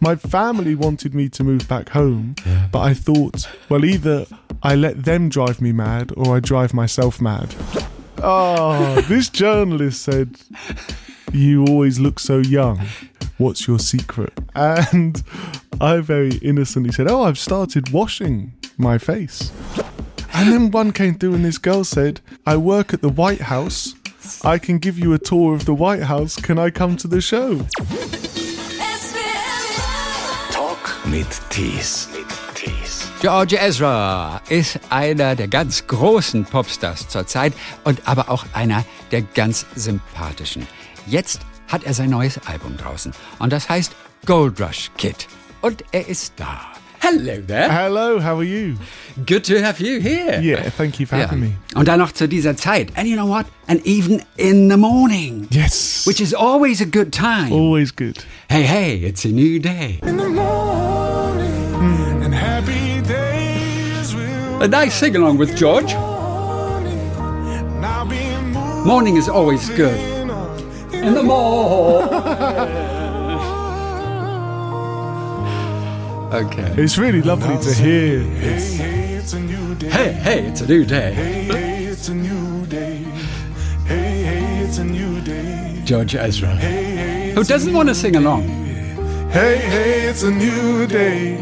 my family wanted me to move back home, but I thought, well, either I let them drive me mad or I drive myself mad. Oh, this journalist said, You always look so young. What's your secret? And I very innocently said, Oh, I've started washing my face. And then one came through, and this girl said, I work at the White House. I can give you a tour of the White House. Can I come to the show? Mit Tees. George Ezra ist einer der ganz großen Popstars zurzeit und aber auch einer der ganz sympathischen. Jetzt hat er sein neues Album draußen und das heißt Gold Rush Kid. Und er ist da. Hello there. Hello, how are you? Good to have you here. Yeah, thank you for having me. Und dann noch zu dieser Zeit. And you know what? And even in the morning. Yes. Which is always a good time. always good. Hey, hey, it's a new day. In the morning, A nice sing along with George. now be moving Morning is always good. In the morning. okay. It's really lovely to hear. It's, hey, it's a new day. Hey, hey, it's a new day. hey, it's a new day. Hey, hey, it's a new day. George Ezra. Hey, hey, Who doesn't want to sing along? hey, hey, it's a new day.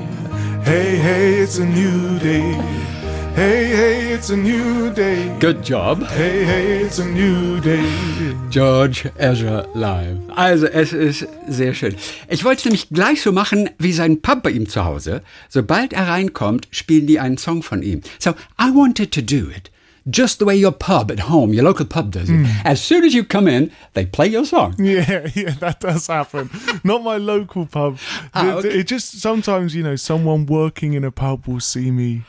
Hey, hey, it's a new day. Hey, hey, it's a new day. Good job. Hey, hey, it's a new day. George Ezra live. Also, es ist sehr schön. Ich wollte es nämlich gleich so machen wie sein Pub bei ihm zu Hause. Sobald er reinkommt, spielen die einen Song von ihm. So, I wanted to do it. Just the way your pub at home, your local pub does it. As soon as you come in, they play your song. Yeah, yeah, that does happen. Not my local pub. Ah, It- It just sometimes, you know, someone working in a pub will see me,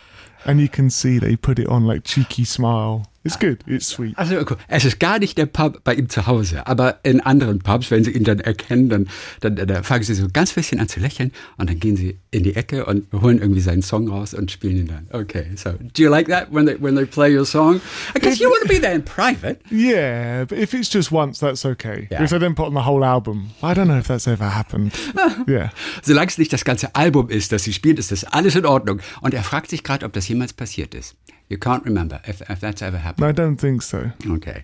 and you can see they put it on like cheeky smile. It's good. It's sweet. Also es ist gar nicht der Pub bei ihm zu Hause, aber in anderen Pubs, wenn sie ihn dann erkennen, dann, dann, dann fangen sie so ganz bisschen an zu lächeln und dann gehen sie in die Ecke und holen irgendwie seinen Song raus und spielen ihn dann. Okay, so do you like that when they when they play your song? Guess you want to be there in private. Yeah, but if it's just once, that's okay. Yeah. If they then put on the whole album, I don't know if that's ever happened. yeah. Solange es nicht das ganze Album ist, das sie spielt, ist das alles in Ordnung. Und er fragt sich gerade, ob das jemals passiert ist. You can't remember if, if that's ever happened. I don't think so. Okay.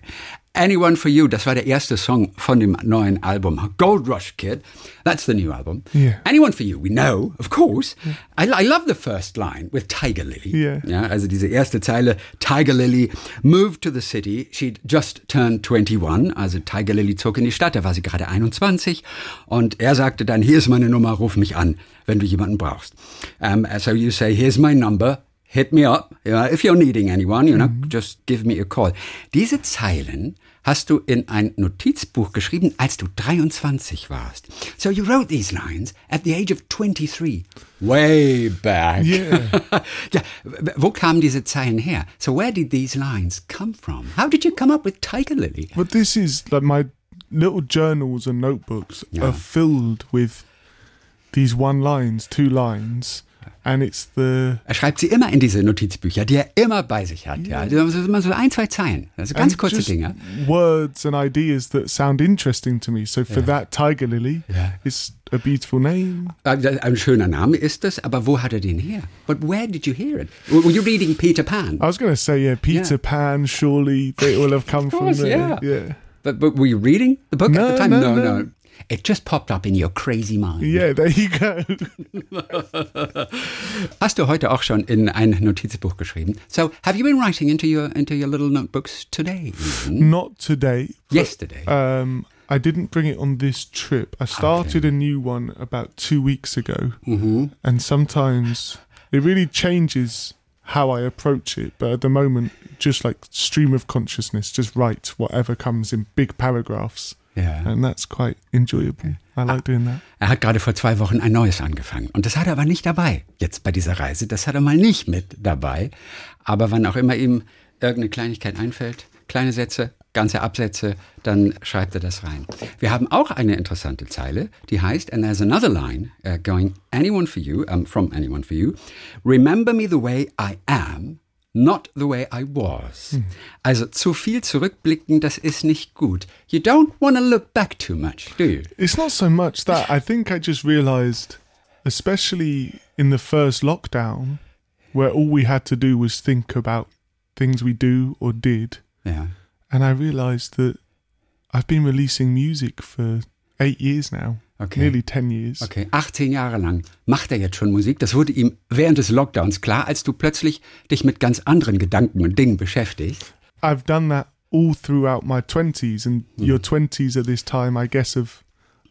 Anyone for You, das war der erste Song von dem neuen Album. Gold Rush Kid, that's the new album. Yeah. Anyone for You, we know, of course. I, I love the first line with Tiger Lily. Yeah. Ja, also diese erste Zeile, Tiger Lily moved to the city. She'd just turned 21. Also Tiger Lily zog in die Stadt, da war sie gerade 21. Und er sagte dann, hier ist meine Nummer, ruf mich an, wenn du jemanden brauchst. Um, so you say, here's my number. Hit me up. You know, if you're needing anyone, you know, mhm. just give me a call. Diese Zeilen hast du in ein Notizbuch geschrieben, als du 23 warst. So you wrote these lines at the age of 23. Way back. Yeah. ja, wo kamen diese Zeilen her? So where did these lines come from? How did you come up with Tiger Lily? But this is like my little journals and notebooks Yeah. are filled with these one lines, two lines, and it's the Er schreibt sie immer in diese Notizbücher, die er immer bei sich hat. Ja, das ist immer so ein, zwei Zeilen. Also ganz and kurze Dinge. words and ideas that sound interesting to me. So for that Tiger Lily, Yeah. it's a beautiful name. Ein schöner Name ist es, aber wo hat er den her? But where did you hear it? Were you reading Peter Pan? I was going to say, yeah, Peter Yeah. Pan. Surely they all have come course, from there. yeah. yeah. But, but were you reading the book No, at the time? no, no, no. It just popped up in your crazy mind. Yeah, there you go. Hast du heute auch schon in ein Notizbuch geschrieben? So, have you been writing into your into your little notebooks today? even? Not today. but, Yesterday. Um, I didn't bring it on this trip. I started a new one about two weeks ago, Mm-hmm. and sometimes it really changes how I approach it. But at the moment, just like stream of consciousness, just write whatever comes in big paragraphs, Ja. and that's quite enjoyable. I like doing that. Er hat gerade vor zwei Wochen ein neues angefangen. Und das hat er aber nicht dabei. Jetzt bei dieser Reise. Das hat er mal nicht mit dabei. Aber wann auch immer ihm irgendeine Kleinigkeit einfällt, kleine Sätze, ganze Absätze, dann schreibt er das rein. Wir haben auch eine interessante Zeile, die heißt, and there's another line uh, going, anyone for you, um, from anyone for you, remember me the way I am, not the way I was. Also zu viel zurückblicken, das ist nicht gut. You don't want to look back too much, do you? It's not so much that I think I just realised especially in the first lockdown, where all we had to do was think about things we do or did. Ja. And I realized that I've been releasing music for eight years now, Okay. nearly 10 years. Okay, 18 Jahre lang macht er jetzt schon Musik. Das wurde ihm während des Lockdowns klar, als du plötzlich dich mit ganz anderen Gedanken und Dingen beschäftigst. I've done that all throughout my 20s, and your 20s at this time, I guess, of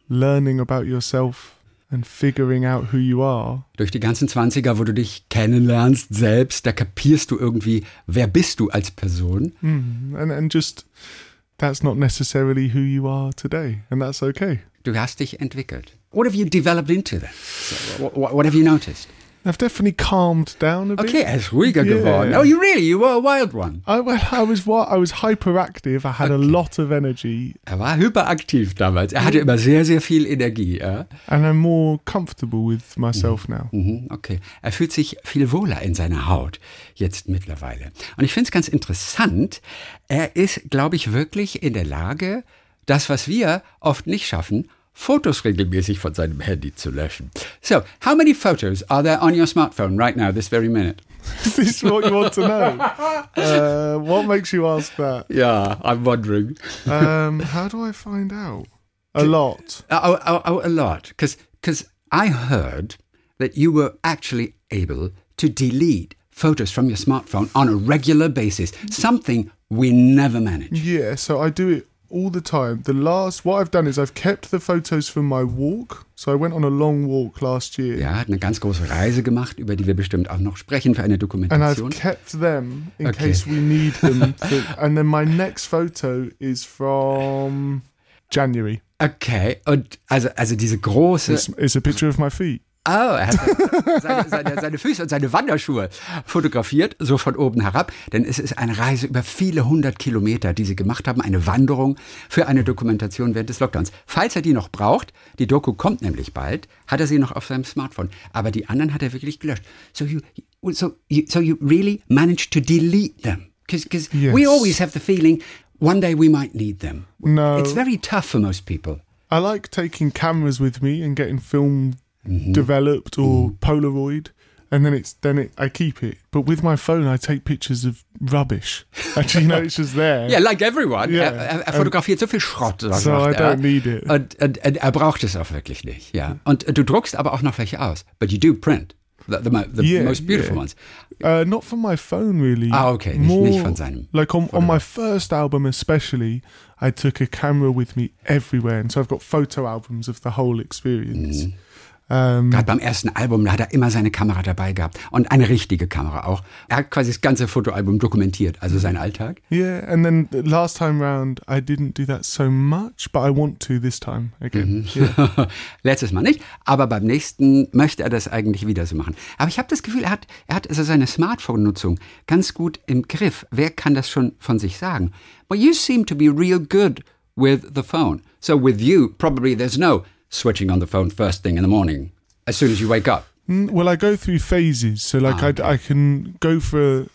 learning about yourself and figuring out who you are. Durch die ganzen 20er, wo du dich kennenlernst selbst, da kapierst du irgendwie, wer bist du als Person. Mm, and, and just that's not necessarily who you are today, and that's okay. Du hast dich entwickelt. What have you developed into then? So, what, what have you noticed? I've definitely calmed down a bit. Okay, er ist ruhiger Yeah. geworden. Oh, you really? You were a wild one. I, well, I was what I was hyperactive. I had a lot of energy, Er war hyperaktiv damals. Er hatte immer sehr, sehr viel Energie. Ja? and I'm more comfortable with myself now. Mhm, okay. Er fühlt sich viel wohler in seiner Haut jetzt mittlerweile. Und ich finde es ganz interessant. Er ist, glaube ich, wirklich in der Lage, das, was wir oft nicht schaffen, Fotos regelmäßig von seinem Handy zu löschen. So, how many photos are there on your smartphone right now, this very minute? Is this what you want to know? Uh, what makes you ask that? Yeah, I'm wondering. Um, how do I find out? A lot. Oh, oh, oh, a lot. Because I heard that you were actually able to delete photos from your smartphone on a regular basis, something we never manage. Yeah, so I do it all the time. The last, what I've done is I've kept the photos from my walk. So I went on a long walk last year. Ja, hat eine ganz große Reise gemacht, über die wir bestimmt auch noch sprechen für eine And I've Dokumentation. kept them in Okay. case we need them. to- and then my next photo is from January. Okay, und also, also diese große. It's, it's a picture of my feet. Oh, er hat seine, seine, seine Füße und seine Wanderschuhe fotografiert, so von oben herab. Denn es ist eine Reise über viele hundert Kilometer, die sie gemacht haben, eine Wanderung für eine Dokumentation während des Lockdowns. Falls er die noch braucht, die Doku kommt nämlich bald, hat er sie noch auf seinem Smartphone. Aber die anderen hat er wirklich gelöscht. So you, so you, so you really managed to delete them. Because we Yes. always have the feeling one day we might need them. No. It's very tough for most people. I like taking cameras with me and getting film Mm-hmm. developed or Polaroid. And then it's then it I keep it. But with my phone I take pictures of rubbish. Actually, you know, it's just there. yeah, like everyone. Ja. Er, er, er fotografiert so viel Schrott. So I er. don't need it. Und, und, und er braucht es auch wirklich nicht. Ja. Und du druckst aber auch noch welche aus. But you do print. The, the, the Yeah, most beautiful yeah. ones. Uh, not from my phone, really. Ah, okay. Nicht- nicht von seinem Like on, on my first album, especially, I took a camera with me everywhere, and so I've got photo albums of the whole experience. Mm-hmm. Um, Gerade beim ersten Album, da hat er immer seine Kamera dabei gehabt. Und eine richtige Kamera auch. Er hat quasi das ganze Fotoalbum dokumentiert, also seinen Alltag. yeah, and then the last time round, I didn't do that so much, but I want to this time again. Yeah. Letztes Mal nicht, aber beim nächsten möchte er das eigentlich wieder so machen. Aber ich habe das Gefühl, er hat, er hat also seine Smartphone-Nutzung ganz gut im Griff. Wer kann das schon von sich sagen? Well, you seem to be real good with the phone. So with you, probably there's no switching on the phone first thing in the morning, as soon as you wake up. Mm, Well, I go through phases. So, like, Ah, I, I can go for.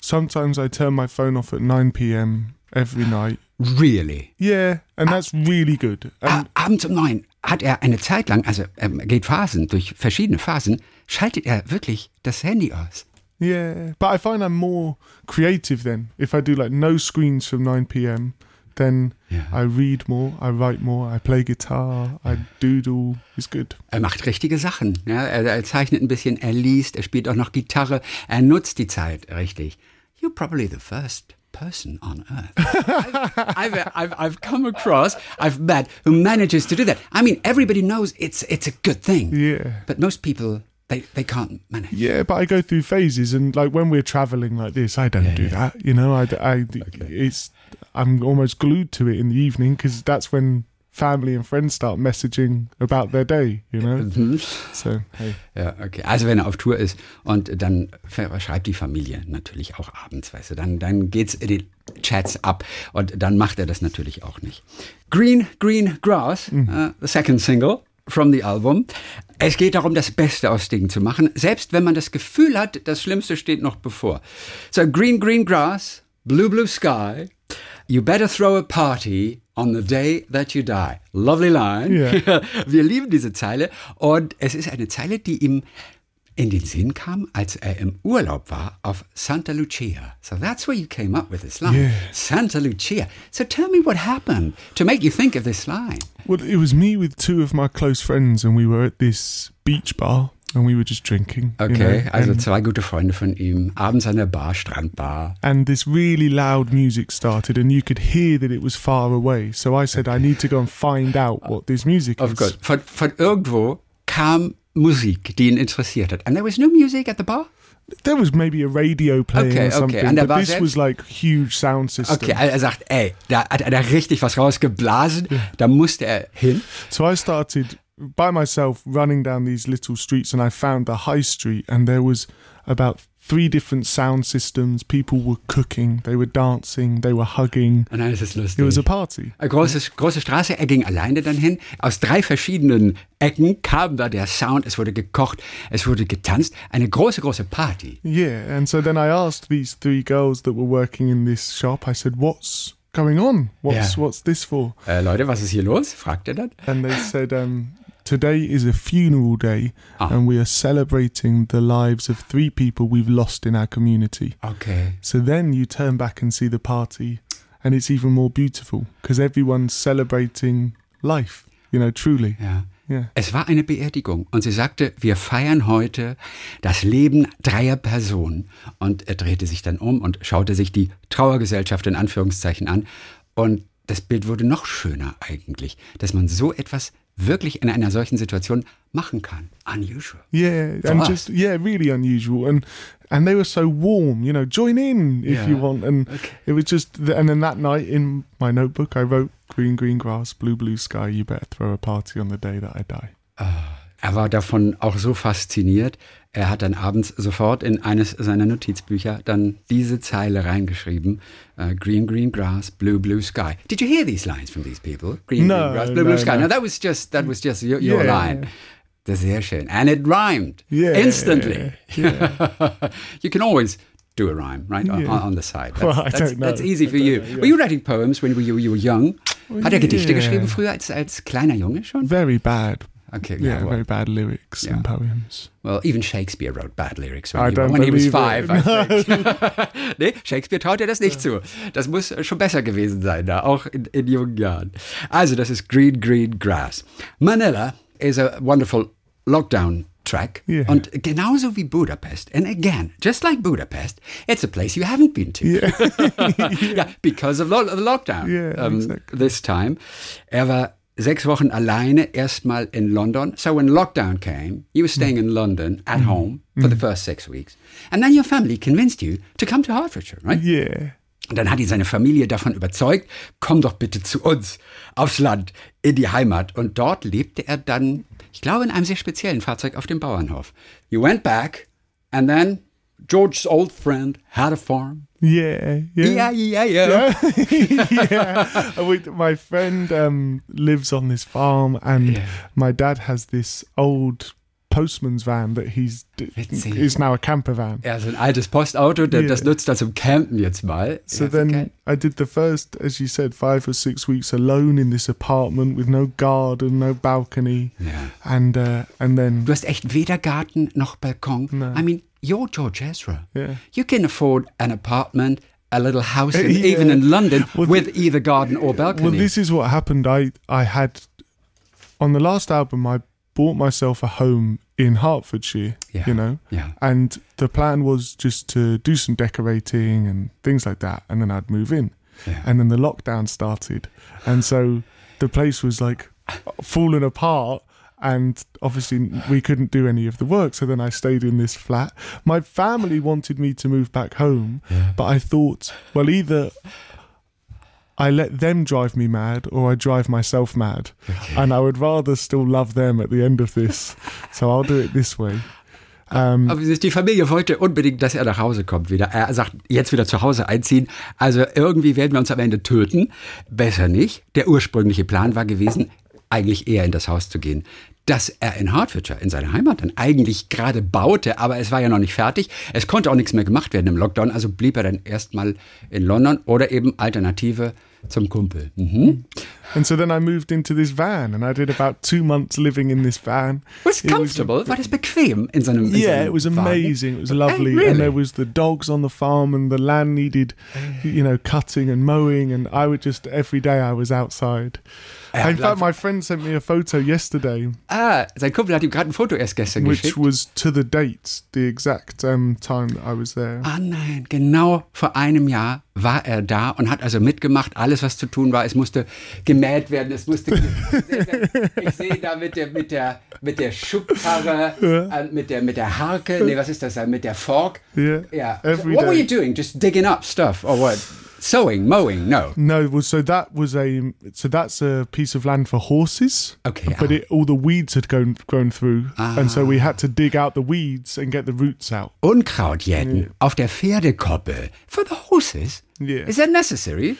Sometimes I turn my phone off at 9 p.m. every night. Really? Yeah, and that's really good. And Ah, abends um neun hat er eine Zeit lang, also er geht Phasen, durch verschiedene Phasen, schaltet er wirklich das Handy aus. Yeah, but I find I'm more creative then. If I do like no screens from 9 p.m., then Yeah. I read more, I write more, I play guitar, I doodle. It's good. Er macht richtige Sachen. Ja, er, er zeichnet ein bisschen, er liest, er spielt auch noch Gitarre. Er nutzt die Zeit richtig. You're probably the first person on earth I've, I've, I've, I've come across, I've met, who manages to do that. I mean, everybody knows it's, it's a good thing. Yeah. But most people, they, they can't manage. Yeah, but I go through phases, and like when we're traveling like this, I don't do that. You know, I, I it's I'm almost glued to it in the evening because that's when family and friends start messaging about their day. You know, so hey, Ja, okay. Also wenn er auf Tour ist und dann schreibt die Familie natürlich auch abends, weißt du, dann, dann geht's in die Chats ab und dann macht er das natürlich auch nicht. Green, Green Grass, uh, the second single from the album. Es geht darum, das Beste aus Dingen zu machen, selbst wenn man das Gefühl hat, das Schlimmste steht noch bevor. So Green, Green Grass, Blue, Blue Sky, You better throw a party on the day that you die. Lovely line. Yeah. Wir lieben diese Zeile und es ist eine Zeile, die ihm in den Sinn kam, als er im Urlaub war auf Santa Lucia. So that's where you came up with this line. Yeah. Santa Lucia. So tell me what happened to make you think of this line. Well, it was me with two of my close friends, and we were at this beach bar, and we were just drinking. you Okay, know, also zwei gute Freunde von ihm, abends an der Bar, Strandbar. and this really loud music started, and you could hear that it was far away. So I said, I need to go and find out what this music Of is. course. Von, von irgendwo kam Musik, die ihn interessiert hat. And there was no music at the bar? There was maybe a radio playing Okay, or okay, something, and there but was this it? was like huge sound system. Okay, er sagt, ey, da hat er da richtig was rausgeblasen. Da musste er hin. So I started by myself running down these little streets and I found the high street and there was about three different sound systems. People were cooking, they were dancing, they were hugging. Und dann ist es lustig. It was a party. Eine große, große Straße, er ging alleine dann hin. Aus drei verschiedenen Ecken kam da der Sound, es wurde gekocht, es wurde getanzt. Eine große, große Party. Yeah, and so then I asked these three girls that were working in this shop, I said, What's going on? What's Yeah. what's this for? Äh, Leute, was ist hier los? fragt er dann. And they said, um, Today is a funeral day Ah. and we are celebrating the lives of three people we've lost in our community. Okay. So then you turn back and see the party, and it's even more beautiful because everyone's celebrating life, you know, truly. Ja. Yeah. Es war eine Beerdigung und sie sagte, wir feiern heute das Leben dreier Personen. Und er drehte sich dann um und schaute sich die Trauergesellschaft in Anführungszeichen an. Und das Bild wurde noch schöner eigentlich, dass man so etwas wirklich in einer solchen Situation machen kann. Unusual. Yeah, For and us. just yeah, really unusual, and and they were so warm. You know, join in if Yeah. you want. And it was just, and then that night in my notebook, I wrote green, green grass, blue, blue sky. You better throw a party on the day that I die. Ah. Er war davon auch so fasziniert, er hat dann abends sofort in eines seiner Notizbücher dann diese Zeile reingeschrieben. äh, green, green grass, blue, blue sky. Did you hear these lines from these people? Green, No, green grass, blue, no, blue sky. no. No, that was just, that was just your, your Yeah. line. Das ist sehr schön. And it rhymed. Yeah, Instantly. yeah. you can always do a rhyme, right? On, Yeah. on the side. That's, Well, I that's, don't know. that's easy I for you. know, yeah. Were you writing poems when you, you were young? Hat er Gedichte geschrieben früher als, als kleiner Junge schon? Very bad. Okay, Yeah, well, very bad lyrics Yeah. and poems. Well, even Shakespeare wrote bad lyrics when, I he, when he was five. it. I think. nee, Shakespeare traut er das nicht zu. Das muss schon besser gewesen sein, da, auch in, in jungen Jahren. Also, das ist Green, Green Grass. Manila is a wonderful lockdown track. Yeah. Und genauso wie Budapest. And again, just like Budapest, it's a place you haven't been to. Yeah. yeah, because of lo the lockdown. Yeah, um, exactly. This time. Er war sechs Wochen alleine erstmal in London. So when lockdown came, you were staying in London at Mm. home for the first six weeks. And then your family convinced you to come to Hertfordshire, right? Yeah. Und dann hat ihn seine Familie davon überzeugt, komm doch bitte zu uns, aufs Land, in die Heimat. Und dort lebte er dann, ich glaube, in einem sehr speziellen Fahrzeug auf dem Bauernhof. You went back and then George's old friend had a farm. Yeah. Yeah, yeah, Yeah. yeah. yeah. Uh, we- my friend um, lives on this farm, and Yeah. my dad has this old postman's van that he's Witzig. is now a camper van. Ja, so ein altes Postauto, der, Yeah. das nutzt er zum Campen jetzt mal. So then okay. I did the first, as you said, five or six weeks alone in this apartment with no garden, no balcony, Ja. and uh, and then Du hast echt weder Garten noch Balkon. No. I mean, you're George Ezra. Yeah. You can afford an apartment, a little house, in, Yeah. even in London, Well, with either garden or balcony. Well, this is what happened. I I had on the last album. I bought myself a home in Hertfordshire. Yeah. You know, Yeah. and the plan was just to do some decorating and things like that, and then I'd move in. Yeah. And then the lockdown started, and so the place was like falling apart. And obviously, we couldn't do any of the work. So then I stayed in this flat. My family wanted me to move back home, but I thought, well, either I let them drive me mad or I drive myself mad. And I would rather still love them at the end of this. So I'll do it this way. Um, Aber die Familie wollte unbedingt, dass er nach Hause kommt wieder. Er sagt, jetzt wieder zu Hause einziehen. Also irgendwie werden wir uns am Ende töten. Besser nicht. Der ursprüngliche Plan war gewesen, eigentlich eher in das Haus zu gehen. Das er in Hertfordshire, in seiner Heimat, dann eigentlich gerade baute, aber es war ja noch nicht fertig. Es konnte auch nichts mehr gemacht werden im Lockdown, also blieb er dann erstmal in London oder eben Alternative zum Kumpel. Mhm. And so then I moved into this van, and I did about two months living in this van. Was it It was- comfortable? War das bequem in so einem in Yeah, it was amazing. It was lovely, really? and there was the dogs on the farm, and the land needed, you know, cutting and mowing, and I would just every day I was outside. Ja, In fact, my friend sent me a photo yesterday, Ah, sein Kumpel hat ihm gerade ein Foto erst gestern which geschickt. was to the date, the exact um, time that I was there. Ah nein, genau vor einem Jahr war er da und hat also mitgemacht, alles was zu tun war. Es musste gemäht werden, es musste. ich sehe da mit der mit der mit der Schubkarre, äh, mit der mit der Harke, nee, was ist das? da? Mit der Fork. Yeah, Ja. every what were day. you doing? Just digging up stuff or what? Sowing, mowing? No. No, well, so that was a so that's a piece of land for horses. Okay, but ah. it, all the weeds had grown grown through, and so we had to dig out the weeds and get the roots out. Unkraut jäten auf der Pferdekoppel for the horses. Yeah. Is that necessary?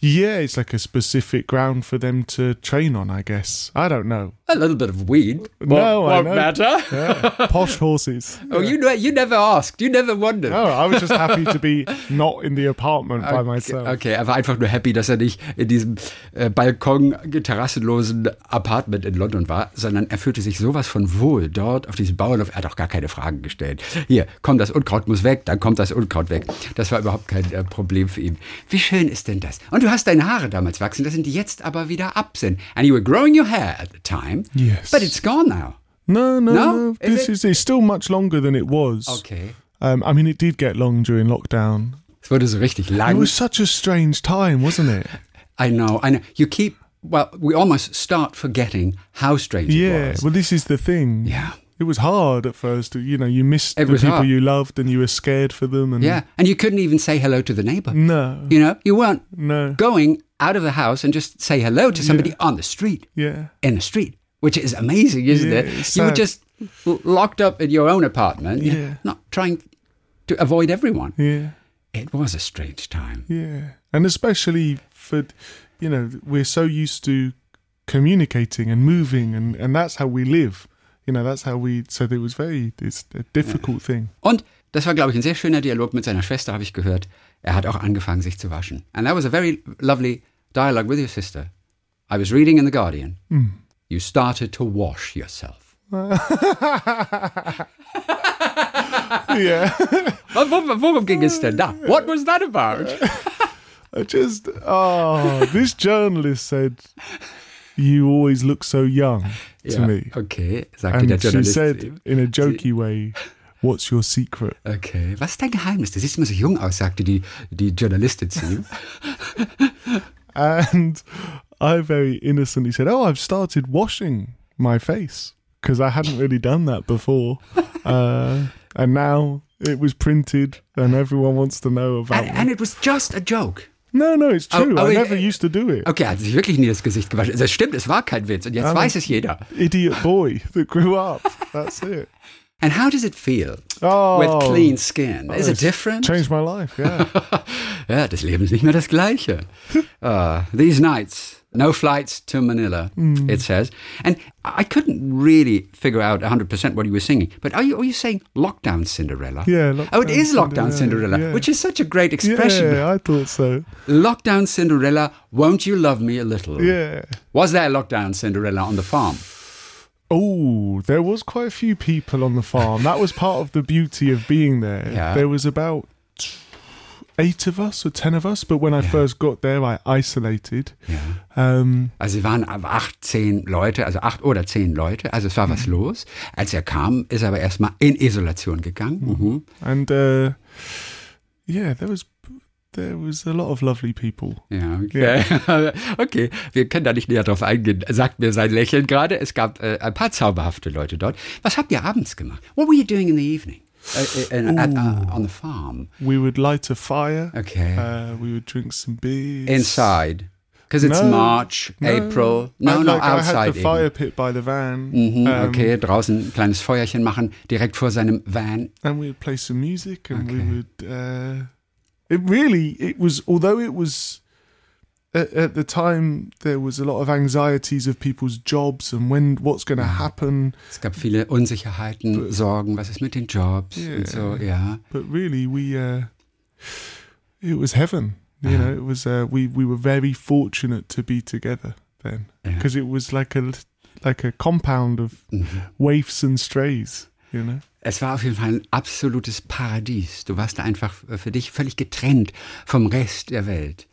Yeah, it's like a specific ground for them to train on, I guess. I don't know. A little bit of weed. No, won't know. matter. Yeah. Posh horses. Oh, you know, you never asked. You never wondered. No, I was just happy to be not in the apartment by myself. Okay, er war einfach nur happy, dass er nicht in diesem äh, Balkon terrassenlosen Apartment in London war, sondern er fühlte sich sowas von wohl dort auf diesem Bauernhof. Er hat auch gar keine Fragen gestellt. Hier, komm, das Unkraut muss weg, dann kommt das Unkraut weg. Das war überhaupt kein äh, Problem für ihn. Wie schön ist denn das? Und du hast deine Haare damals wachsen lassen, die jetzt aber wieder ab sind. And you were growing your hair at the time. Yes. But it's gone now. No, no, No? no. Is This it? is it's still much longer than it was. Okay. Um, I mean, it did get long during lockdown. Es wurde so richtig It lang. was such a strange time, wasn't it? I know, I know. You keep, well, we almost start forgetting how strange Yeah. it was. Well, this is the thing. Yeah. It was hard at first. You know, you missed It the people hard. you loved, and you were scared for them. And Yeah, and you couldn't even say hello to the neighbor. no, You know, you weren't no, going out of the house and just say hello to somebody on the street, yeah, in the street, which is amazing, isn't Yeah, it? You were just locked up in your own apartment, Yeah. not trying to avoid everyone. yeah, It was a strange time. yeah, and especially for, you know, we're so used to communicating and moving, and and that's how we live. You know, that's how we. So it was very. It's a difficult thing. Und das war, glaube ich, ein sehr schöner Dialog mit seiner Schwester, habe ich gehört. Er hat auch angefangen, sich zu waschen. And that was a very lovely dialogue with your sister. I was reading in The Guardian. You started to wash yourself. yeah. Und wor- Worum ging es denn da? What was that about? I just oh, this journalist said, "You always look so young to Ja, me," Okay, sagte der and she said in a jokey way, "What's your secret?" Okay, was ist dein Geheimnis? Du siehst immer so jung aus, sagte die, die Journalistin zu ihm. And I very innocently said, "Oh, I've started washing my face because I hadn't really done that before, uh, and now." It was printed, and everyone wants to know about And, me. and it was just a joke. No, no, it's true. oh, I never used to do it. Okay, er hat sich wirklich nie das Gesicht gewaschen. Das stimmt, es war kein Witz. Und jetzt Aber- weiß es jeder. Idiot boy that grew up. That's it. And how does it feel Oh, with clean skin? Is it different? Changed my life. Yeah. Ja, das Leben ist nicht mehr das gleiche. Uh, these nights, no flights to Manila, Hmm. it says. And I couldn't really figure out 100% what you were singing. But are you, are you saying Lockdown Cinderella? Yeah, oh, it is Lockdown Lockdown Cinderella, Cinderella, yeah. which is such a great expression. yeah, I thought so. Lockdown Cinderella, won't you love me a little? Yeah. Was there Lockdown Cinderella on the farm? Oh, there was quite a few people on the farm. That was part of the beauty of being there. Yeah. There was about eight of us or ten of us, but when I first got there, I isolated. Ja. Um, Also sie waren aber acht, zehn Leute, also acht oder zehn Leute. Also es war Mhm. was los. Als er kam, ist er aber erstmal in Isolation gegangen. Mhm. and uh, yeah, there was there was a lot of lovely people. Ja, okay. okay, wir können da nicht näher drauf eingehen, sagt mir sein Lächeln gerade. Es gab äh, ein paar zauberhafte Leute dort. Was habt ihr abends gemacht? What were you doing in the evening? Uh, uh, at, uh, on the farm? We would light a fire. Okay. Uh, we would drink some beers. Inside? Because it's No, March, April. No, I, no, like, I outside. had the fire even. pit by the van. Mhm, um, okay, draußen ein kleines Feuerchen machen, direkt vor seinem Van. and we would play some music and we would uh it really it was although it was at, at the time there was a lot of anxieties of people's jobs and when what's going to happen Es gab viele Unsicherheiten, Sorgen, was ist mit den Jobs und so, ja. but really we uh it was heaven You know, it was uh, we we were very fortunate to be together then Yeah. because it was like a like a compound of waifs and strays. You know. Es war auf jeden Fall ein absolutes Paradies. Du warst da einfach für dich völlig getrennt vom Rest der Welt.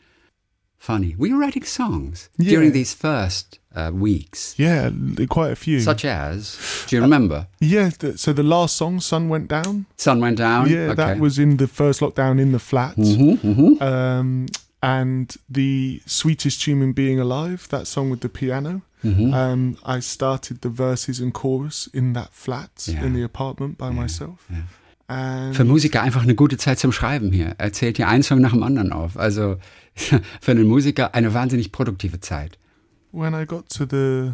Funny. Were you writing songs Yeah. during these first uh, weeks? Yeah, quite a few. Such as, do you remember? yeah, th- so the last song, "Sun Went Down," Sun went down. yeah, okay. that was in the first lockdown in the flats. Mhm, mhm. Um, and the sweetest human being alive, that song with the piano. Mhm. Um, I started the verses and chorus in that flat Yeah. in the apartment by myself. Yeah. And Für Musiker einfach eine gute Zeit zum Schreiben hier. Er zählt hier einen Song nach dem anderen auf. Also für einen Musiker eine wahnsinnig produktive Zeit. when I got to the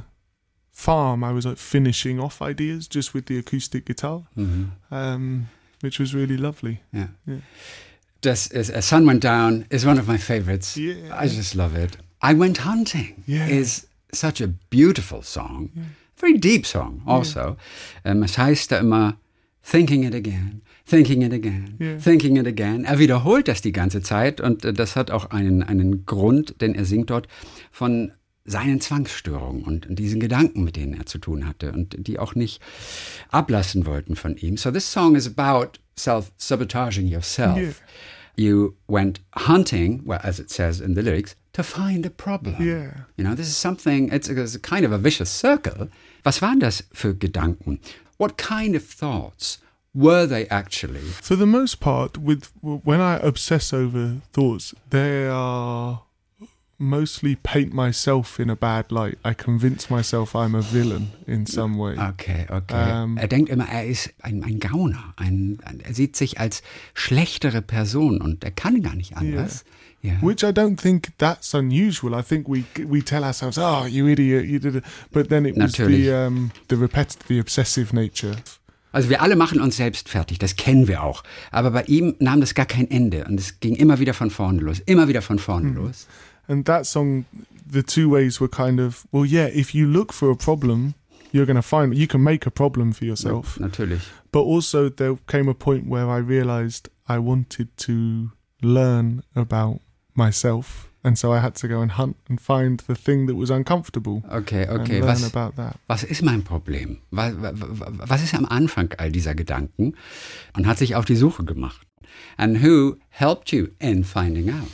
farm, I was like finishing off ideas just with the acoustic guitar, Mhm. um, which was really lovely. Ja. Yeah. Das ist uh, Sun Went Down is one of my favorites. Yeah. I just love it. I Went Hunting Yeah. is such a beautiful song. Very deep song also. Ähm, es heißt da immer Thinking it again, thinking it again, Yeah. thinking it again. Er wiederholt das die ganze Zeit und äh, das hat auch einen, einen Grund, denn er singt dort von seinen Zwangsstörungen und diesen Gedanken, mit denen er zu tun hatte und die auch nicht ablassen wollten von ihm. So this song is about self-sabotaging yourself. Yeah. You went hunting, well, as it says in the lyrics, to find a problem. Yeah. You know, this is something, it's a, it's kind of a vicious circle. Was waren das für Gedanken? What kind of thoughts were they actually? For the most part, with when I obsess over thoughts, they are mostly paint myself in a bad light. I convince myself I'm a villain in some way. Okay, okay. Ähm. er denkt immer, er ist ein, ein Gauner. Ein, ein, er sieht sich als schlechtere Person und er kann gar nicht anders. Ja. Which I don't think that's unusual. I think we we tell ourselves, "Oh, you idiot, you did it," but then it was Natürlich. the um, the repetitive, the obsessive nature. Also wir alle machen uns selbst fertig, das kennen wir auch. Aber bei ihm nahm das gar kein Ende und es ging immer wieder von vorne los, immer wieder von vorne los. And that song, the two ways were kind of, well, yeah, if you look for a problem, you're going to find you can make a problem for yourself. Natürlich. But also, there came a point where I realized I wanted to learn about myself, and so I had to go and hunt and find the thing that was uncomfortable Okay, okay. Was, about that. was ist mein Problem? Was, was ist am Anfang all dieser Gedanken? Und hat sich auf die Suche gemacht. And who helped you in finding out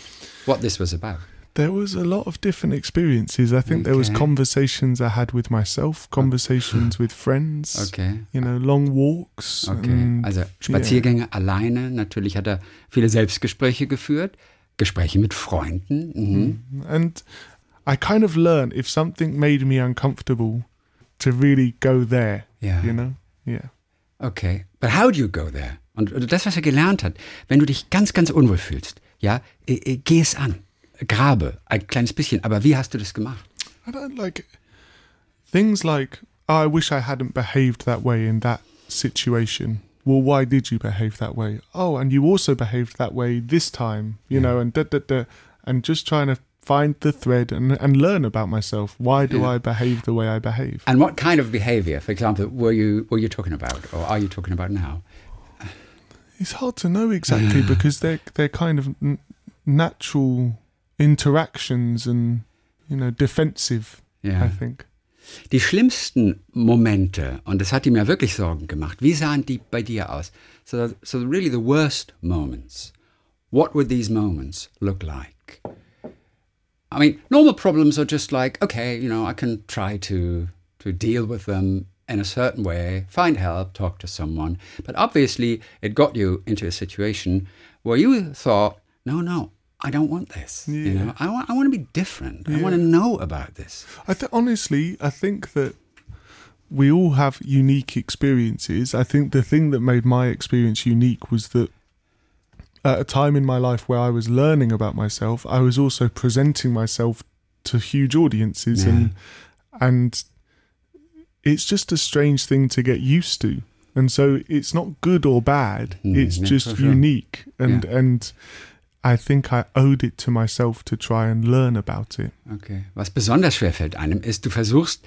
what this was about? There was a lot of different experiences. I think there was Okay. conversations I had with myself, conversations with friends. Okay. You know, long walks. Okay, and- also Spaziergänge alleine. Natürlich hat er viele Selbstgespräche geführt, Gespräche mit Freunden. Mhm. And I kind of learned if something made me uncomfortable to really go there. Ja. You know? Yeah. Okay, but how do you go there? Und das, was er gelernt hat, wenn du dich ganz, ganz unwohl fühlst, ja, geh es an, grabe ein kleines bisschen. Aber wie hast du das gemacht? I don't like things like, oh, I wish I hadn't behaved that way in that situation. Well, why did you behave that way? Oh, and you also behaved that way this time, you know, and da, da, da, and just trying to find the thread and, and learn about myself. Why do Yeah. I behave the way I behave? And what kind of behavior, for example, were you were you talking about, or are you talking about now? It's hard to know exactly because they're they're kind of n- natural interactions and you know defensive. Ja. I think. Die schlimmsten Momente, und das hat ihm ja wirklich Sorgen gemacht, wie sahen die bei dir aus? So, so really the worst moments. What would these moments look like? I mean, normal problems are just like, okay, you know, I can try to to deal with them in a certain way, find help, talk to someone. But obviously, it got you into a situation where you thought, no, no, I don't want this. You Yeah. know, I want, I want to be different. I want to know about this. I think honestly, I think that we all have unique experiences. I think the thing that made my experience unique was that at a time in my life where I was learning about myself, I was also presenting myself to huge audiences Yeah. and and it's just a strange thing to get used to. And so it's not good or bad. Mm, it's yeah, just sure. unique and Yeah. and I think I owed it to myself to try and learn about it. Okay. Was besonders schwer fällt einem, ist, du versuchst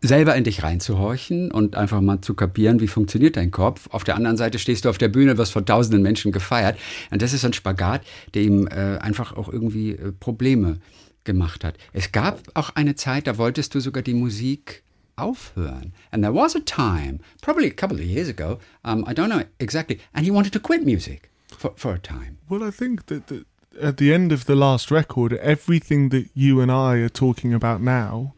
selber in dich reinzuhorchen und einfach mal zu kapieren, wie funktioniert dein Kopf. Auf der anderen Seite stehst du auf der Bühne, wirst von tausenden Menschen gefeiert. Und das ist ein Spagat, der ihm äh, einfach auch irgendwie äh, Probleme gemacht hat. Es gab auch eine Zeit, da wolltest du sogar die Musik aufhören. And there was a time, probably a couple of years ago, um, I don't know exactly, and he wanted to quit music for, for a time. Well, I think that, that at the end of the last record, everything that you and I are talking about now,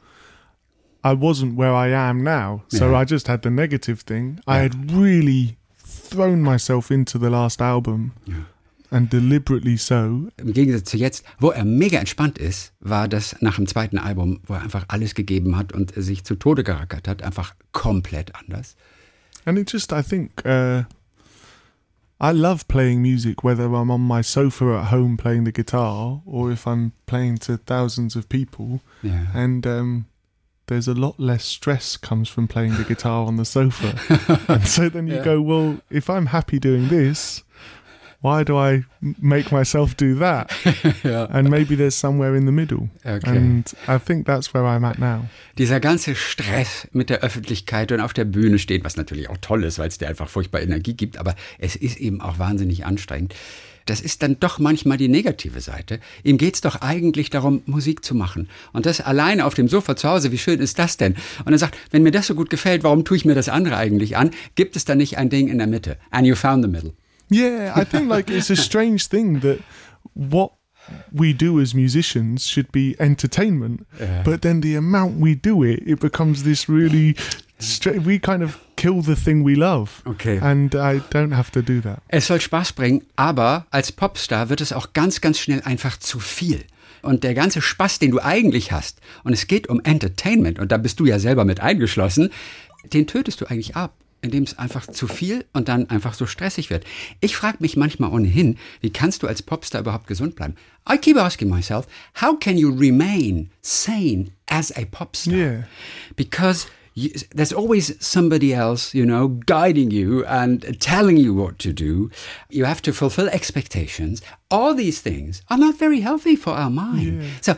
I wasn't where I am now. So Yeah. I just had the negative thing. I had really thrown myself into the last album, and deliberately so. Im Gegensatz zu jetzt, wo er mega entspannt ist, war das nach dem zweiten Album, wo er einfach alles gegeben hat und sich zu Tode gerackert hat, einfach komplett anders. And it just, I think, uh, I love playing music, whether I'm on my sofa at home playing the guitar or if I'm playing to thousands of people. Ja. And um, there's a lot less stress comes from playing the guitar on the sofa. and so then you Yeah. go, well, if I'm happy doing this, why do I make myself do that? ja. And maybe there's somewhere in the middle. Okay. And I think that's where I'm at now. Dieser ganze Stress mit der Öffentlichkeit und auf der Bühne stehen, was natürlich auch toll ist, weil es dir einfach furchtbar Energie gibt, aber es ist eben auch wahnsinnig anstrengend. Das ist dann doch manchmal die negative Seite. Ihm geht's doch eigentlich darum, Musik zu machen. Und das alleine auf dem Sofa zu Hause, wie schön ist das denn? Und er sagt, wenn mir das so gut gefällt, warum tue ich mir das andere eigentlich an? Gibt es da nicht ein Ding in der Mitte? And you found the middle. Yeah, I think like it's a strange thing that what we do as musicians should be entertainment, Yeah. but then the amount we do it, it becomes this really. Stra- we kind of kill the thing we love. Okay. And I don't have to do that. Es soll Spaß bringen, aber als Popstar wird es auch ganz, ganz schnell einfach zu viel. Und der ganze Spaß, den du eigentlich hast, und es geht um Entertainment, und da bist du ja selber mit eingeschlossen, den tötest du eigentlich ab, indem es einfach zu viel und dann einfach so stressig wird. Ich frage mich manchmal ohnehin, wie kannst du als Popstar überhaupt gesund bleiben? I keep asking myself, how can you remain sane as a popstar? Yeah. because you, there's always somebody else, you know, guiding you and telling you what to do. You have to fulfill expectations. All these things are not very healthy for our mind. So,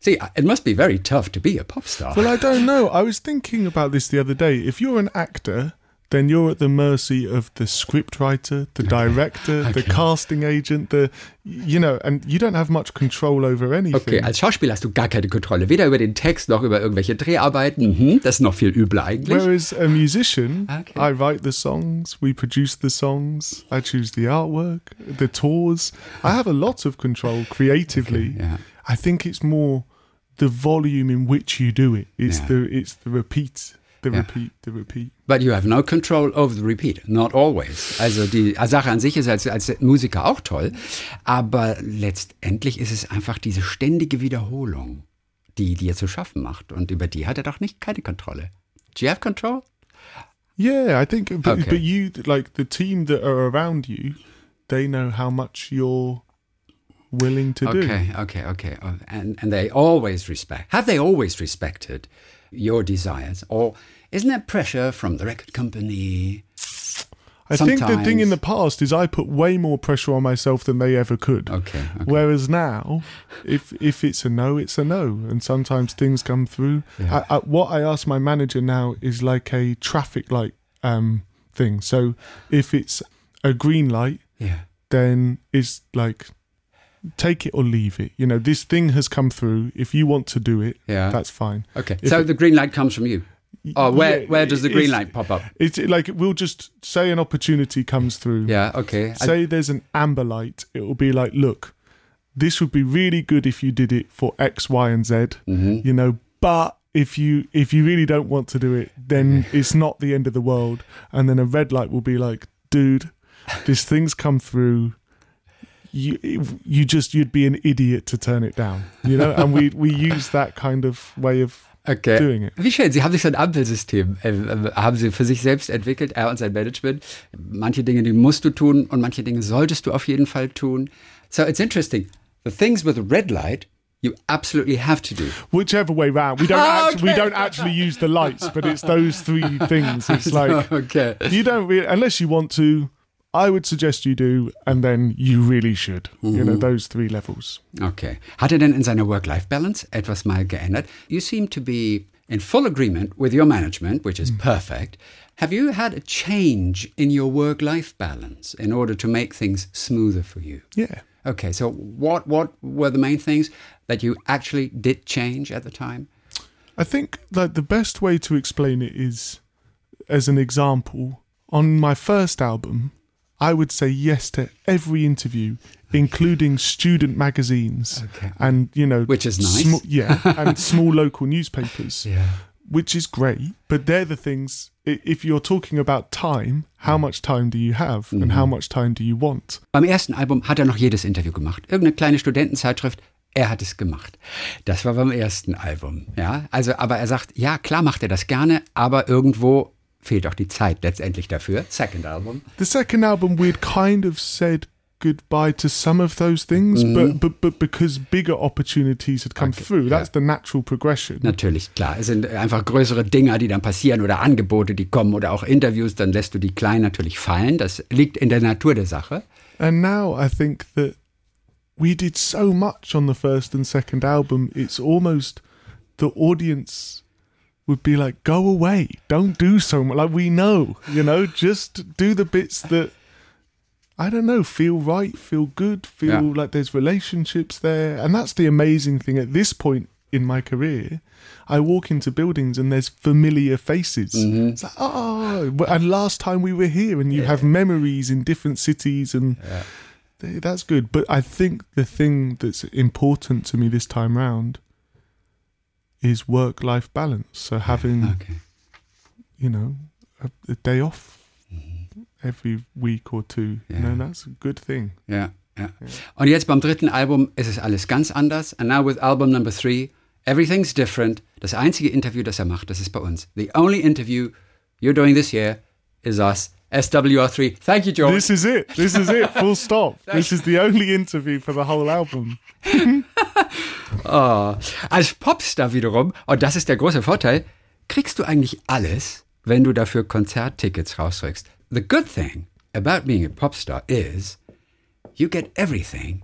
see, it must be very tough to be a pop star. Well, I don't know. I was thinking about this the other day. If you're an actor, then you're at the mercy of the scriptwriter, the director, the casting agent, the you know, and you don't have much control over anything. Okay, als Schauspieler hast du gar keine Kontrolle, weder über den Text noch über irgendwelche Dreharbeiten. Mhm, das ist noch viel übler eigentlich. Whereas a musician, Okay. I write the songs, we produce the songs, I choose the artwork, the tours. I have a lot of control creatively. Okay, yeah. I think it's more the volume in which you do it. It's Yeah. the it's the repeat, the Yeah. repeat, the repeat. But you have no control over the repeat. Not always. Also die Sache an sich ist als, als Musiker auch toll. Aber letztendlich ist es einfach diese ständige Wiederholung, die dir zu schaffen macht. Und über die hat er doch nicht keine Kontrolle. Do you have control? Yeah, I think, but, Okay. but you like the team that are around you, they know how much you're willing to do. Okay, okay, okay. And, and they always respect. Have they always respected your desires? Or isn't there pressure from the record company? I think the thing in the past is I put way more pressure on myself than they ever could. Okay, okay. Whereas now, if if it's a no, it's a no, and sometimes things come through. Yeah. I, I, what I ask my manager now is like a traffic light um, thing. So if it's a green light, yeah. then it's like take it or leave it. You know, this thing has come through. If you want to do it, Yeah. that's fine. Okay. If so it- the green light comes from you. Oh, where Yeah, where does the green light pop up? It's like we'll just say an opportunity comes through. Yeah. Okay. I- Say there's an amber light. It will be like, look, this would be really good if you did it for X, Y, and Z. Mm-hmm. You know, but if you if you really don't want to do it, then it's not the end of the world. And then a red light will be like, dude, this thing's come through. You you just you'd be an idiot to turn it down. You know, and we we use that kind of way of Okay. doing it. Wie schön, Sie haben sich so ein Ampelsystem, äh, äh, haben Sie für sich selbst entwickelt, er und sein Management. Manche Dinge, die musst du tun und manche Dinge solltest du auf jeden Fall tun. So it's interesting. The things with a red light, you absolutely have to do. Whichever way round, we don't Oh, actually we okay. don't actually use the lights, but it's those three things. It's like okay. you don't really unless you want to. I would suggest you do, and then you really should. You know those three levels. Okay. Hat er denn in seiner Work-Life-Balance etwas mal geändert? You seem to be in full agreement with your management, which is perfect. Have you had a change in your work life balance in order to make things smoother for you? Yeah. Okay, so what, what were the main things that you actually did change at the time? I think like the best way to explain it is as an example. On my first album, I would say yes to every interview, including student magazines Okay. and you know, Which is nice. sma- yeah, and small local newspapers, Yeah. which is great. But they're the things. If you're talking about time, how much time do you have, and how much time do you want? Beim ersten Album hat er noch jedes Interview gemacht. Irgendeine kleine Studentenzeitschrift, er hat es gemacht. Das war beim ersten Album, ja. Also, aber er sagt, ja, klar macht er das gerne, aber irgendwo fehlt auch die Zeit letztendlich dafür. Second Album. The second album, we'd kind of said goodbye to some of those things, but, but but because bigger opportunities had come through, that's the natural progression. Natürlich, klar. Es sind einfach größere Dinger, die dann passieren oder Angebote, die kommen oder auch Interviews, dann lässt du die kleinen natürlich fallen. Das liegt in der Natur der Sache. And now I think that we did so much on the first and second album, it's almost the audience would be like, go away, don't do so much. Like, we know, you know, just do the bits that, I don't know, feel right, feel good, feel Yeah. like there's relationships there. And that's the amazing thing at this point in my career. I walk into buildings and there's familiar faces. Mm-hmm. It's like, oh, and last time we were here, and you have memories in different cities, and th- that's good. But I think the thing that's important to me this time round is work life balance. So having, Okay. you know, a, a day off every week or two, you know, that's a good thing. Yeah. ja. Und jetzt beim dritten Album ist es alles ganz anders. And now with album number three, everything's different. Das einzige Interview, das er macht, das ist bei uns. The only interview you're doing this year is us, SWR3. Thank you, George. This is it. This is it. Full stop. This is the only interview for the whole album. Oh. Als Popstar wiederum, und das ist der große Vorteil, kriegst du eigentlich alles, wenn du dafür Konzerttickets rausrückst. The good thing about being a popstar is you get everything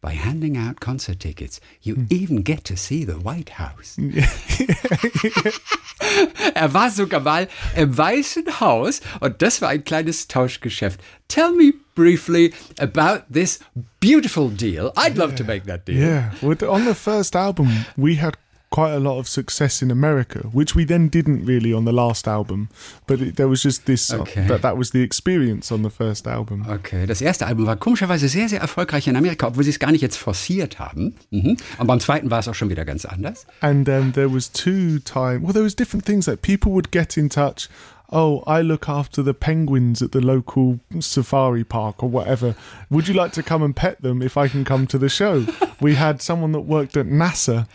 by handing out concert tickets. You even get to see the White House. er war sogar mal im Weißen Haus und das war ein kleines Tauschgeschäft. Tell me briefly about this beautiful deal. I'd love to make that deal. Yeah. Well, th- on the first album, we had quite a lot of success in America, which we then didn't really on the last album. But it, there was just this, uh, Okay. that, that was the experience on the first album. Okay, das erste Album war komischerweise sehr, sehr erfolgreich in Amerika, obwohl sie es gar nicht jetzt forciert haben. Mhm. Und beim zweiten war es auch schon wieder ganz anders. And um, there was two time. Well, there was different things that people would get in touch. Oh, I look after the penguins at the local safari park or whatever. Would you like to come and pet them if I can come to the show? we had someone that worked at NASA.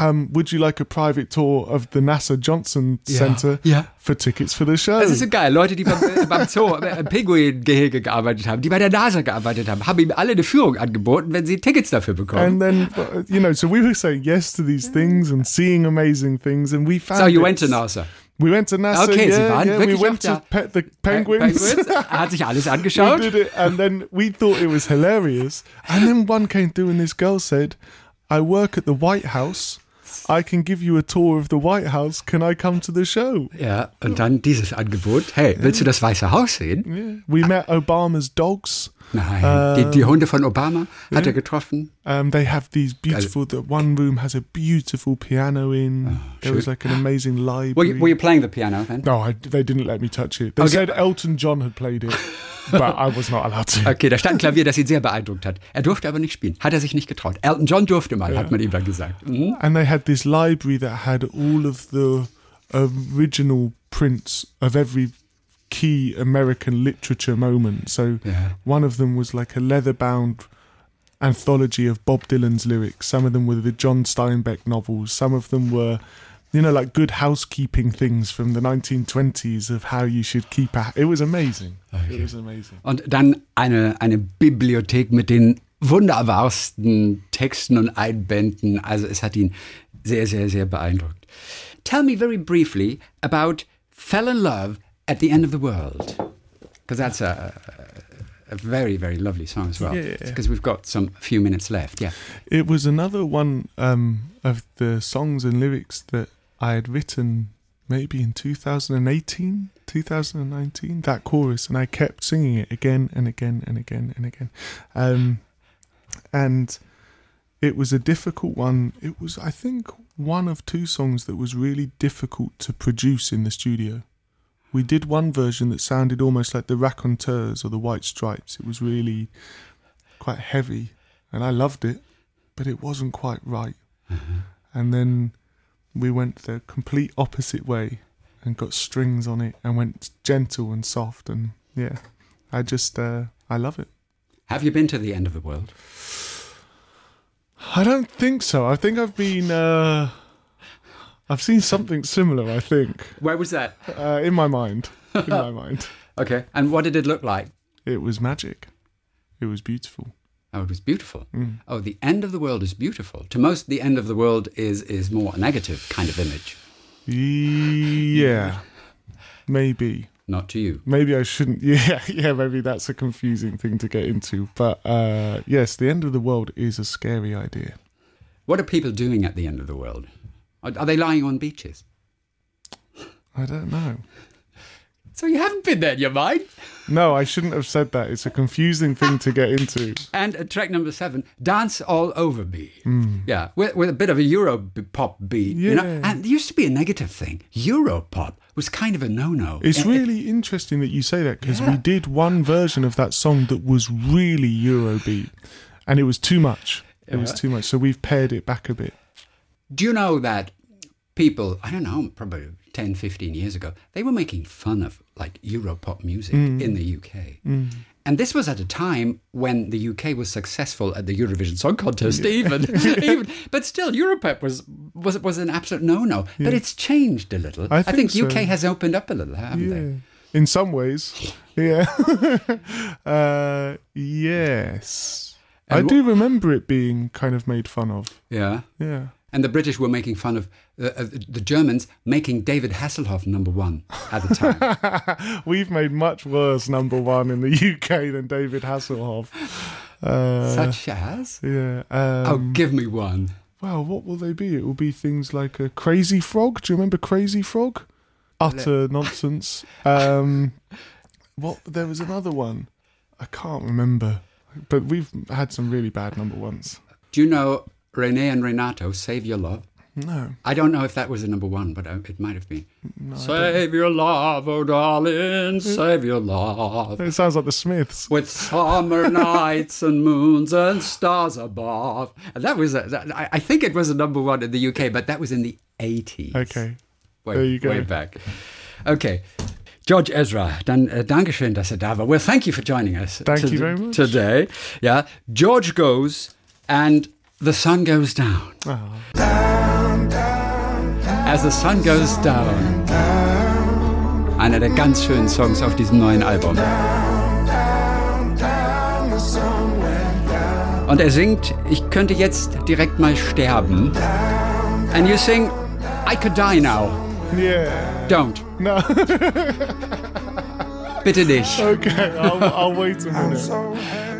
Um, would you like a private tour of the NASA Johnson Ja, Center ja. for tickets for the show? Das ist so geil. Leute, die beim, beim Zoo, äh, im Pinguin-Gehege gearbeitet haben, die bei der NASA gearbeitet haben, haben ihm alle eine Führung angeboten, wenn sie Tickets dafür bekommen. and then, uh, you know, so we were saying yes to these things and seeing amazing things, and we found. so, you went to NASA. We went to NASA. Okay, yeah, Sie waren yeah, we went to pet the penguins. Er hat sich alles we angeschaut. did it, and then we thought it was hilarious. And then one came through, and this girl said, "I work at the White House. I can give you a tour of the White House. Can I come to the show?" Ja, und dann dieses Angebot. Hey, willst du das Weiße Haus sehen? Yeah. We met Obama's dogs. Nein, die, die Hunde von Obama hat er getroffen. Um, they have these beautiful. The one room has a beautiful piano in. there was like an amazing library. Were you, were you playing the piano then? no, I, they didn't let me touch it. They Okay. said Elton John had played it, but I was not allowed to. Okay, da stand ein Klavier, das ihn sehr beeindruckt hat. Er durfte aber nicht spielen. Hat er sich nicht getraut. Elton John durfte mal, hat man ihm dann gesagt. Mhm. and they had this library that had all of the original prints of every key American literature moment. So Yeah. one of them was like a leather bound anthology of Bob Dylan's lyrics. Some of them were the John Steinbeck novels. Some of them were, you know, like good housekeeping things from the 1920s of how you should keep a. It was amazing. It was amazing. Und dann eine, eine Bibliothek mit den wunderbarsten Texten und Einbänden. Also es hat ihn sehr, sehr, sehr beeindruckt. Tell me very briefly about Fell in Love at the End of the World. Because that's a, a very, very lovely song as well. Yeah. Because we've got some few minutes left. Yeah. It was another one um, of the songs and lyrics that I had written maybe in 2018, 2019 that chorus, and I kept singing it again and again and again and again. Um, and it was a difficult one. It was, I think, one of two songs that was really difficult to produce in the studio. We did one version that sounded almost like the Raconteurs or the White Stripes. It was really quite heavy, and I loved it, but it wasn't quite right. And then we went the complete opposite way and got strings on it and went gentle and soft and yeah, I just uh, I love it. Have you been to the end of the world? I don't think so. I think I've been. Uh, I've seen something similar. I think Where was that? uh, in my mind. In my mind, Okay. And what did it look like? it was magic. It was beautiful. Oh, it was beautiful. Oh, the end of the world is beautiful. To most, the end of the world is is more a negative kind of image. Yeah, maybe. Not to you. Maybe I shouldn't. Yeah, yeah. Maybe that's a confusing thing to get into. But uh, yes, the end of the world is a scary idea. What are people doing at the end of the world? Are, are they lying on beaches? I don't know. So you haven't been there in your mind. No, I shouldn't have said that. It's a confusing thing to get into. And uh, track number seven, "Dance All Over Me." Yeah, with, with a bit of a Euro pop beat. You know, and it used to be a negative thing. Euro pop was kind of a no-no. It's eh, really interesting that you say that because we did one version of that song that was really Eurobeat, and it was too much. It was too much. So we've pared it back a bit. Do you know that people, I don't know, probably 10, 15 years ago, they were making fun of like Europop music in the UK. And this was at a time when the UK was successful at the Eurovision Song Contest, even, even. But still, Europop was was was an absolute no-no. But it's changed a little. I think so. UK has opened up a little, haven't Yeah. they? In some ways, yeah. uh, yes, I And wh- do remember it being kind of made fun of. Yeah. Yeah. And the British were making fun of uh, uh, the Germans making David Hasselhoff number one at the time. We've made much worse number one in the UK than David Hasselhoff. Uh, Such as? yeah. Oh, Um, give me one. Well, what will they be? It will be things like a crazy frog. Do you remember Crazy Frog? Utter nonsense. Um, what? There was another one. I can't remember. But we've had some really bad number ones. Do you know Renée and Renato, Save Your Love? No. I don't know if that was a number one, but uh, it might have been. save your love, oh darling, save your love. It sounds like the Smiths. With summer nights and moons and stars above. And that was, a, that, I, think it was a number one in the UK, but that was in the 80s. Okay. Way, There you go. Way back. Okay. George Ezra, dann äh, Dankeschön, dass er da war. Well, thank you for joining us Thank to- you very much. today. Yeah, George goes and the sun goes down. As the sun goes down. Einer der ganz schönen Songs auf diesem neuen Album. Und er singt, ich könnte jetzt direkt mal sterben. And you sing, I could die now. Yeah. Don't. No. Bitte nicht. okay. I'll, I'll wait a minute.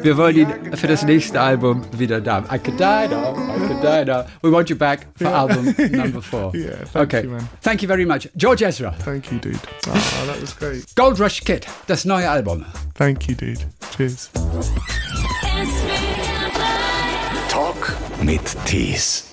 Wir wollen ihn für das nächste Album wieder da. I could die now, I could die now. We want you back for album number four. Yeah, thank okay. you, man. Thank you very much. George Ezra, Thank you, dude. Oh, that was great. Gold Rush Kid, das neue Album. Thank you, dude. Cheers. Talk mit Tees.